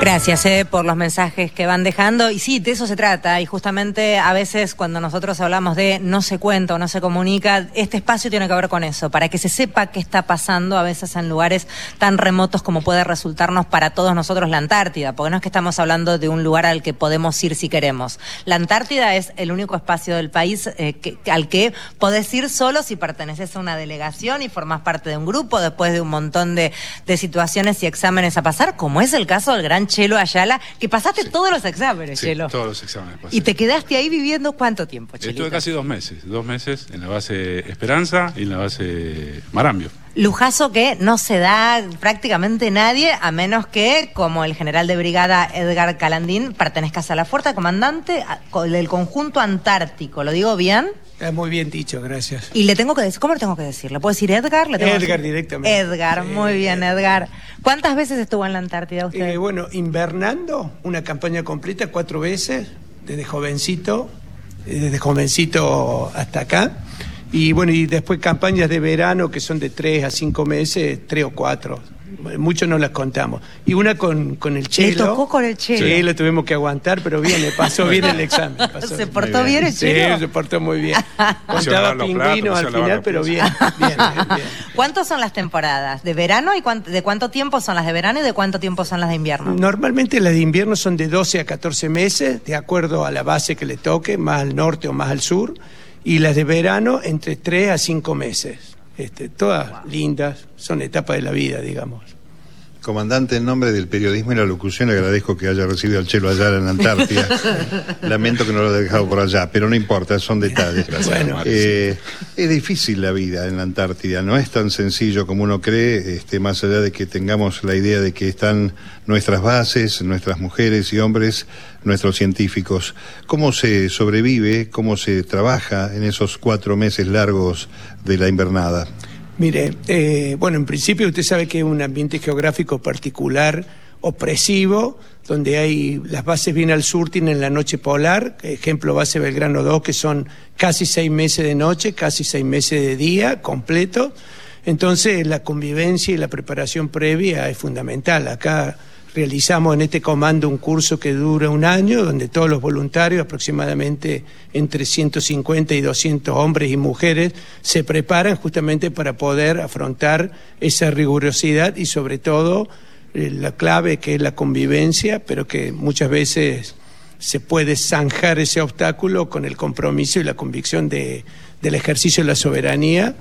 Gracias eh, por los mensajes que van dejando. Y sí, de eso se trata. Y justamente a veces cuando nosotros hablamos de no se cuenta o no se comunica, este espacio tiene que ver con eso, para que se sepa qué está pasando a veces en lugares tan remotos como puede resultarnos para todos nosotros la Antártida. Porque no es que estamos hablando de un lugar al que podemos ir si queremos. La Antártida es el único espacio del país eh, que, al que podés ir solo si perteneces a una delegación y formás parte de un grupo después de un montón de, de situaciones y exámenes a pasar, como es el caso del gran Chelo Ayala, que pasaste todos los exámenes, Sí, Chelo. todos los exámenes pasé. Y te quedaste ahí viviendo cuánto tiempo, Chelito? Estuve casi dos meses, dos meses en la base Esperanza y en la base Marambio. Lujazo que no se da prácticamente nadie, a menos que, como el general de brigada Edgar Calandín, pertenezcas a la fuerza comandante del conjunto antártico. ¿Lo digo bien? Es muy bien dicho, gracias. Y le tengo que decir, ¿cómo le tengo que decir? ¿Le puedo decir Edgar? ¿Le tengo Edgar directamente. Edgar, muy bien, Edgar. ¿Cuántas veces estuvo en la Antártida usted? Eh, bueno, invernando, una campaña completa cuatro veces, desde jovencito, eh, desde jovencito hasta acá. Y bueno, y después campañas de verano que son de tres a cinco meses, tres o cuatro. Muchos no las contamos. Y una con, con el chelo. tocó con el Chelo. Sí, lo tuvimos que aguantar, pero bien, le pasó bien el examen. pasó ¿Se portó bien el Sí, Chelo? se portó muy bien. Contaba pingüinos al final, pero bien, bien, bien, bien. ¿Cuántos son las temporadas? ¿De verano y cuán- de cuánto tiempo son las de verano y de cuánto tiempo son las de invierno? Normalmente las de invierno son de 12 a 14 meses, de acuerdo a la base que le toque, más al norte o más al sur, y las de verano entre 3 a 5 meses. Este, todas lindas, son etapas de la vida, digamos. Comandante, en nombre del periodismo y la locución, le agradezco que haya recibido al Chelo allá en la Antártida. Lamento que no lo haya dejado por allá, pero no importa, son detalles. Bueno. Eh, es difícil la vida en la Antártida, no es tan sencillo como uno cree, este, más allá de que tengamos la idea de que están nuestras bases, nuestras mujeres y hombres, nuestros científicos. ¿Cómo se sobrevive, cómo se trabaja en esos cuatro meses largos de la invernada? Mire, eh, bueno, en principio usted sabe que es un ambiente geográfico particular, opresivo, donde hay las bases bien al sur tienen la noche polar, ejemplo base Belgrano 2, que son casi seis meses de noche, casi seis meses de día completo. Entonces la convivencia y la preparación previa es fundamental. Acá realizamos en este comando un curso que dura un año, donde todos los voluntarios, aproximadamente entre 150 y 200 hombres y mujeres, se preparan justamente para poder afrontar esa rigurosidad y sobre todo eh, la clave que es la convivencia, pero que muchas veces se puede zanjar ese obstáculo con el compromiso y la convicción de, del ejercicio de la soberanía,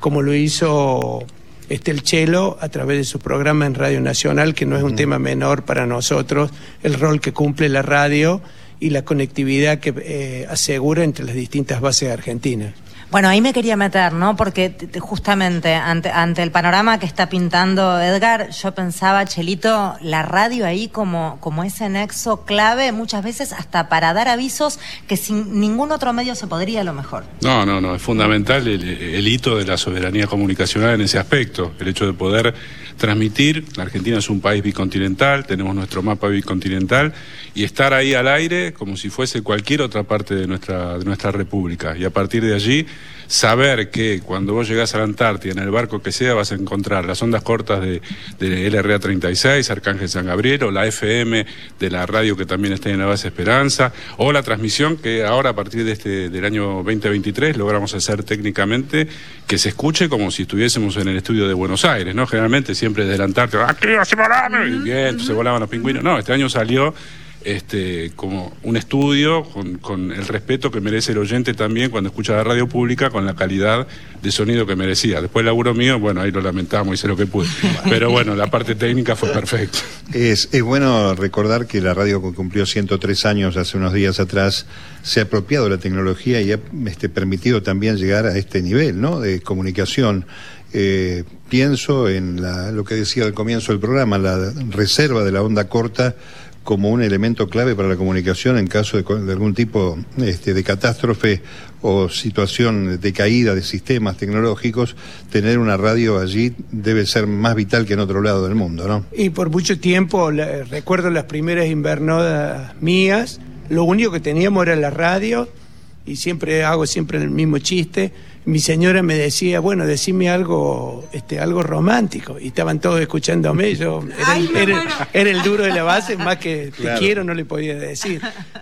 como lo hizo este el Chelo a través de su programa en Radio Nacional, que no es un tema menor para nosotros, el rol que cumple la radio y la conectividad que eh, asegura entre las distintas bases argentinas. Bueno, ahí me quería meter, ¿no? Porque justamente ante, ante el panorama que está pintando Edgar, yo pensaba, Chelito, la radio ahí como, como ese nexo clave, muchas veces hasta para dar avisos que sin ningún otro medio se podría a lo mejor. No, no, no, es fundamental el, el hito de la soberanía comunicacional en ese aspecto, el hecho de poder transmitir, la Argentina es un país bicontinental, tenemos nuestro mapa bicontinental, y estar ahí al aire como si fuese cualquier otra parte de nuestra, de nuestra república, y a partir de allí saber que cuando vos llegás a la Antártida, en el barco que sea, vas a encontrar las ondas cortas de, de LRA 36, Arcángel San Gabriel, o la FM de la radio que también está en la base Esperanza, o la transmisión que ahora a partir de este, del año 2023 logramos hacer técnicamente que se escuche como si estuviésemos en el estudio de Buenos Aires, ¿no? Generalmente siempre desde la Antártida, aquí se volaban, y bien, se volaban los pingüinos. No, este año salió este, como un estudio con, con el respeto que merece el oyente también cuando escucha la radio pública, con la calidad de sonido que merecía. Después el laburo mío, bueno, ahí lo lamentamos, hice lo que pude. Pero bueno, la parte técnica fue perfecta. Es, es bueno recordar que la radio que cumplió 103 años hace unos días atrás se ha apropiado de la tecnología y ha este, permitido también llegar a este nivel ¿no? de comunicación. Eh, pienso en la- lo que decía al comienzo del programa, la reserva de la onda corta como un elemento clave para la comunicación en caso de, algún tipo este, de catástrofe o situación de caída de sistemas tecnológicos, tener una radio allí debe ser más vital que en otro lado del mundo, ¿no? Y por mucho tiempo, recuerdo las primeras invernadas mías, lo único que teníamos era la radio y siempre hago siempre el mismo chiste. Mi señora me decía, bueno, decime algo, este, algo romántico. Y estaban todos escuchándome. Yo era, el, era, el duro de la base, más que te quiero no le podía decir.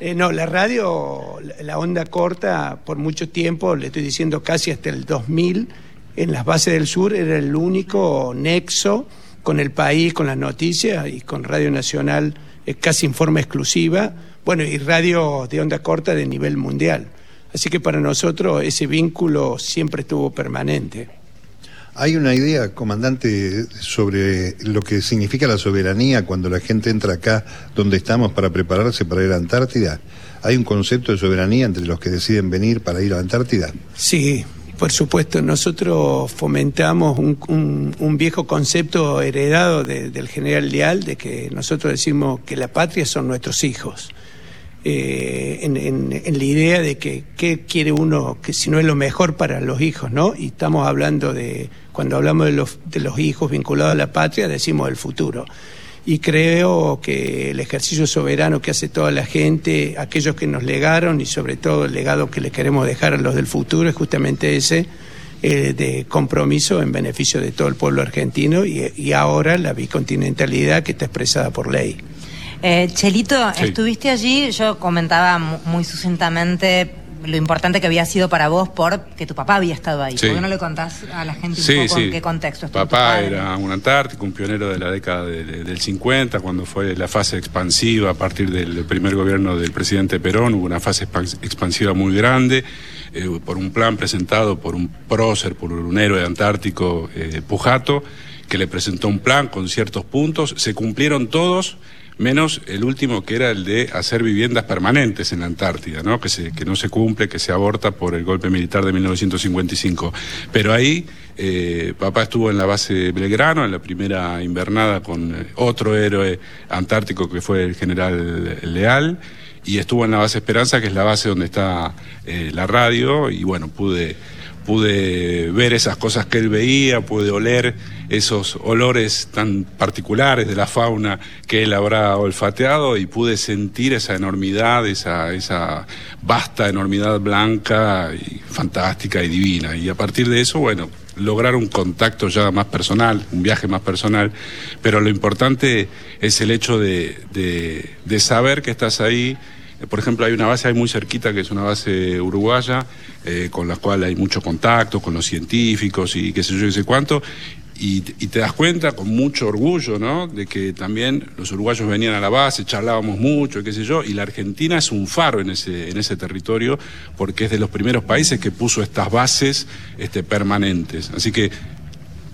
Eh, no, la radio, la onda corta, por mucho tiempo, le estoy diciendo casi hasta el 2000, en las bases del sur era el único nexo con el país, con las noticias y con Radio Nacional eh, casi en forma exclusiva. Bueno, y radio de onda corta de nivel mundial. Así que para nosotros ese vínculo siempre estuvo permanente. Hay una idea, comandante, sobre lo que significa la soberanía cuando la gente entra acá donde estamos para prepararse para ir a la Antártida. ¿Hay un concepto de soberanía entre los que deciden venir para ir a la Antártida? Sí, por supuesto. Nosotros fomentamos un, viejo concepto heredado del general Leal de que nosotros decimos que la patria son nuestros hijos. Eh, en, la idea de que qué quiere uno, que si no es lo mejor para los hijos, ¿no? Y estamos hablando de, cuando hablamos de los, de los hijos vinculados a la patria, decimos el futuro. Y creo que el ejercicio soberano que hace toda la gente, aquellos que nos legaron y sobre todo el legado que le queremos dejar a los del futuro es justamente ese, eh, de compromiso en beneficio de todo el pueblo argentino y ahora la bicontinentalidad que está expresada por ley. Eh, Chelito, estuviste allí, yo comentaba muy sucintamente lo importante que había sido para vos porque tu papá había estado ahí. ¿Por qué no le contás a la gente un poco en qué contexto Papá era un antártico, un pionero de la década del 50, cuando fue la fase expansiva a partir del primer gobierno del presidente Perón, hubo una fase expansiva muy grande, eh, por un plan presentado por un prócer, por un héroe antártico, eh, Pujato, que le presentó un plan con ciertos puntos, se cumplieron todos menos el último que era el de hacer viviendas permanentes en la Antártida, ¿no? Que, se, que no se cumple, que se aborta por el golpe militar de 1955. Pero ahí eh, papá estuvo en la base Belgrano, en la primera invernada con eh, otro héroe antártico que fue el general Leal, y estuvo en la base Esperanza, que es la base donde está eh, la radio, y bueno, pude pude ver esas cosas que él veía, pude oler esos olores tan particulares de la fauna que él habrá olfateado y pude sentir esa enormidad, esa, esa vasta enormidad blanca y fantástica y divina. Y a partir de eso, bueno, lograr un contacto ya más personal, un viaje más personal, pero lo importante es el hecho de, de, saber que estás ahí por ejemplo, hay una base ahí muy cerquita que es una base uruguaya, eh, con la cual hay mucho contacto con los científicos y qué sé yo, qué sé cuánto. Y, te das cuenta con mucho orgullo, ¿no? De que también los uruguayos venían a la base, charlábamos mucho, qué sé yo, y la Argentina es un faro en ese, en ese territorio porque es de los primeros países que puso estas bases este, permanentes. Así que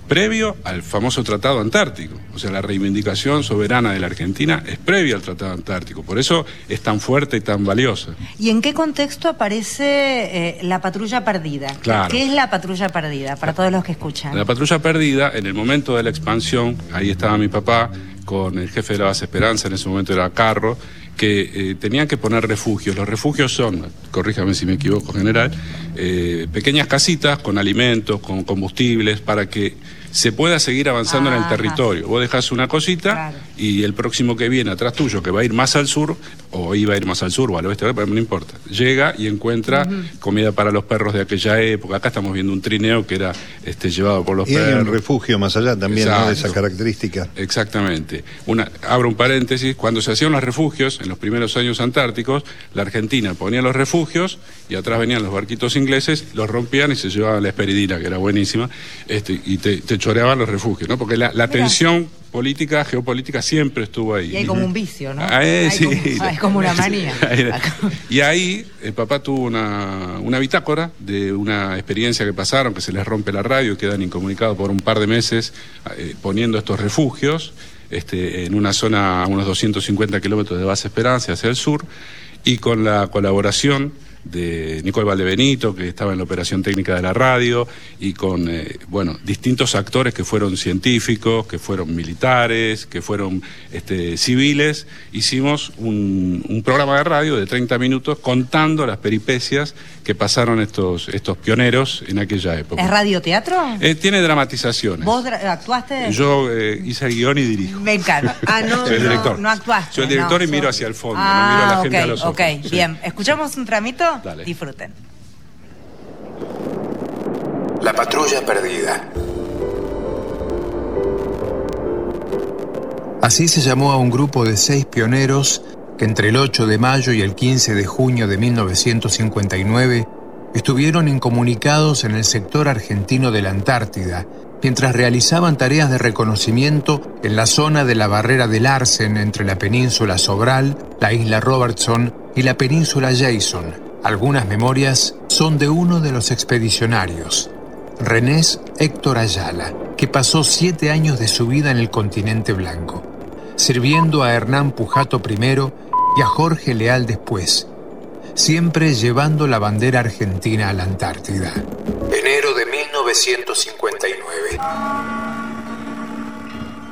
previo al famoso Tratado Antártico. O sea, la reivindicación soberana de la Argentina es previa al Tratado Antártico. Por eso es tan fuerte y tan valiosa. ¿Y en qué contexto aparece eh, la patrulla perdida? Claro. ¿Qué es la patrulla perdida para todos los que escuchan? La patrulla perdida, en el momento de la expansión, ahí estaba mi papá con el jefe de la base Esperanza, en ese momento era Carro, que eh, tenían que poner refugios. Los refugios son, corríjame si me equivoco, general, eh, pequeñas casitas con alimentos, con combustibles, para que se pueda seguir avanzando en el territorio. Vos dejás una cosita y el próximo que viene atrás tuyo, que va a ir más al sur, o iba a ir más al sur o al oeste, no importa, llega y encuentra comida para los perros de aquella época. Acá estamos viendo un trineo que era este, llevado por los y perros. Hay un refugio más allá también de esa característica. Exactamente. Una, abro un paréntesis, cuando se hacían los refugios, en los primeros años antárticos, la Argentina ponía los refugios y atrás venían los barquitos ingleses, los rompían y se llevaban la esperidina, que era buenísima, este, y te, choreaban los refugios, ¿no? Porque la, la tensión política, geopolítica siempre estuvo ahí. Y hay como un vicio, ¿no? Ah, eh, sí. es como una manía. y ahí el papá tuvo una, una, bitácora de una experiencia que pasaron, que se les rompe la radio y quedan incomunicados por un par de meses eh, poniendo estos refugios este, en una zona a unos 250 kilómetros de base Esperanza hacia el sur y con la colaboración de Nicole Valdebenito, que estaba en la operación técnica de la radio, y con, eh, bueno, distintos actores que fueron científicos, que fueron militares, que fueron este, civiles, hicimos un, un, programa de radio de 30 minutos contando las peripecias que pasaron estos, estos pioneros en aquella época. ¿Es radioteatro? Eh, tiene dramatizaciones. ¿Vos actuaste? Yo eh, hice el guion y dirijo. Me encanta. Ah, no, Soy el director. No, actuaste. Soy el director y miro hacia el fondo, ah, no miro a la okay, gente a los ojos. Ok, bien. ¿Escuchamos un tramito? Dale. Disfruten. La patrulla perdida. Así se llamó a un grupo de seis pioneros que entre el 8 de mayo y el 15 de junio de 1959 estuvieron incomunicados en el sector argentino de la Antártida, mientras realizaban tareas de reconocimiento en la zona de la barrera de Larsen entre la península Sobral, la isla Robertson y la península Jason. Algunas memorias son de uno de los expedicionarios, Renés Héctor Ayala, que pasó siete años de su vida en el continente blanco, sirviendo a Hernán Pujato primero y a Jorge Leal después, siempre llevando la bandera argentina a la Antártida. Enero de 1959.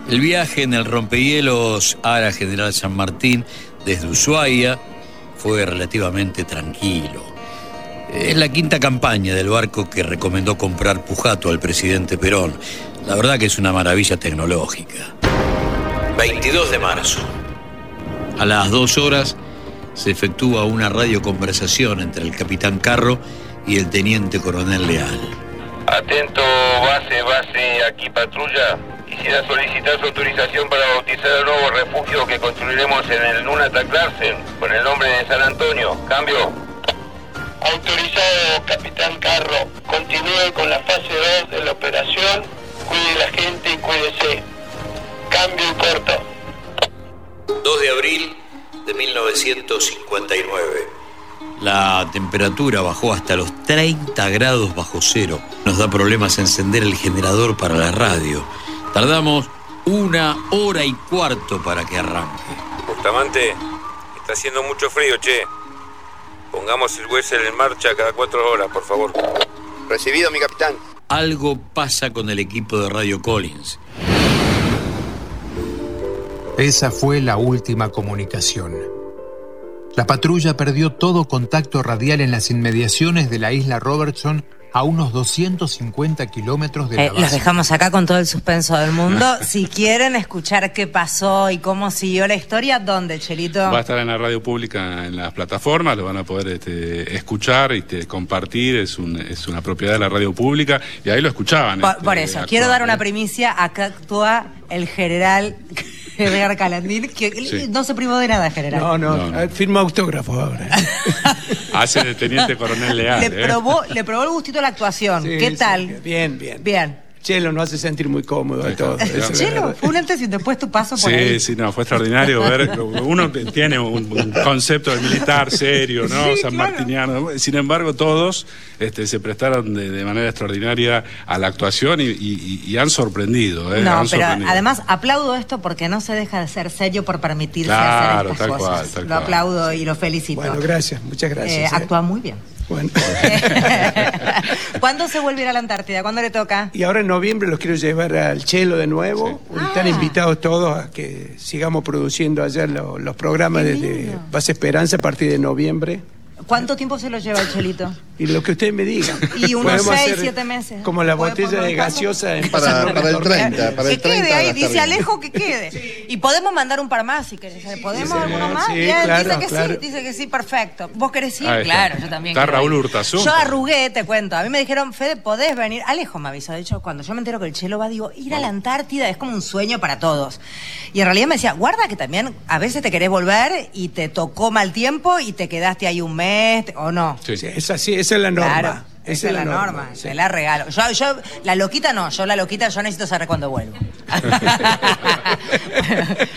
El viaje en el rompehielos Ara General San Martín desde Ushuaia fue relativamente tranquilo. Es la quinta campaña del barco que recomendó comprar Pujato al presidente Perón. La verdad que es una maravilla tecnológica. 22 de marzo. A las dos horas se efectúa una radioconversación entre el capitán Carro y el teniente coronel Leal. Atento, base, base, aquí patrulla. Quisiera solicitar su autorización para bautizar el nuevo refugio que construiremos en el Nunatak Larsen con el nombre de San Antonio. Cambio. Autorizado, capitán Carro. Continúe con la fase 2 de la operación. Cuide la gente y cuídese. Cambio y corto. 2 de abril de 1959. La temperatura bajó hasta los 30 grados bajo cero. Nos da problemas encender el generador para la radio. Tardamos una hora y cuarto para que arranque. Bustamante, está haciendo mucho frío, che. Pongamos el Wessel en marcha cada cuatro horas, por favor. Recibido, mi capitán. Algo pasa con el equipo de Radio Collins. Esa fue la última comunicación. La patrulla perdió todo contacto radial en las inmediaciones de la isla Robertson a unos 250 kilómetros de la Eh, base. los dejamos acá con todo el suspenso del mundo. si quieren escuchar qué pasó y cómo siguió la historia, ¿dónde, Chelito? Va a estar en la radio pública, en las plataformas, lo van a poder este, escuchar y este, compartir, es, un- es una propiedad de la radio pública y ahí lo escuchaban. Por, este, por eso, actuar, quiero dar una ¿eh? primicia. Acá actúa el general Edgar Calandín, que Sí. no se privó de nada, general. No, no, No, no. eh, firma autógrafo ahora. Hace de teniente coronel leal. le, ¿eh? probó, le probó el gustito a la actuación. Sí, ¿Qué sí, tal? Bien, bien. Bien. Chelo nos hace sentir muy cómodo eso es Chelo, fue un antes y después tu paso por ahí. Sí, sí, no, fue extraordinario ver. Uno tiene un, un concepto de militar serio, ¿no? Sí, San claro. Martiniano. Sin embargo, todos este, se prestaron de, de manera extraordinaria a la actuación y, y- y han sorprendido. ¿eh? No, Han pero sorprendido. además aplaudo esto porque no se deja de ser serio por permitirse Claro, hacer estas tal cosas. cual, tal lo cual. aplaudo y lo felicito. Bueno, gracias, muchas gracias. Eh, eh. actúa muy bien. Bueno. ¿Cuándo se vuelve a ir a la Antártida? ¿Cuándo le toca? Y ahora en noviembre los quiero llevar al Chelo de nuevo. Están Ah. invitados todos a que sigamos produciendo allá lo- los programas desde. Base Esperanza a partir de noviembre. ¿Cuánto tiempo se lo lleva el Chelito? Y lo que ustedes me digan. Y unos Podemos seis, hacer siete meses. Como la ¿Puede botella de gaseosa en Para- para el retorno. 30, para el que quede 30 ahí, va a estar dice. Alejo que quede. Y podemos mandar un par más si querés. ¿Podemos Sí, alguno más? sí, Bien, claro, dice que claro. sí, dice que sí, perfecto. ¿Vos querés ir? Ahí. Claro, yo también. Está Raúl. Hurtazú. Yo arrugué, te cuento. A mí me dijeron, Fede, ¿podés venir? Alejo me avisó. De hecho, cuando yo me entero que el chelo va, digo, ir a la Antártida es como un sueño para todos. Y en realidad me decía, guarda que también a veces te querés volver y te tocó mal tiempo y te quedaste ahí un mes o no. Sí. Sí, es así, esa es la norma. Claro, esa es la norma, sí. se la regalo. Yo, yo, la loquita no, yo la loquita, yo necesito saber cuándo vuelvo.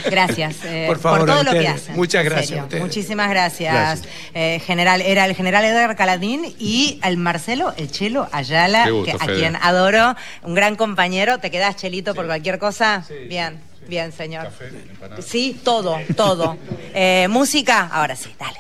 gracias eh, Por favor, todo a lo que hacen. Muchas gracias a. Muchísimas gracias. Gracias. Eh, general, era el general Edgar Caladín y el Marcelo, el Chelo Ayala, Qué gusto, que- a Fede. quien adoro, un gran compañero. ¿Te quedás, Chelito, por cualquier cosa? Bien, bien, señor. Sí, todo, todo. Eh, música, ahora sí, dale.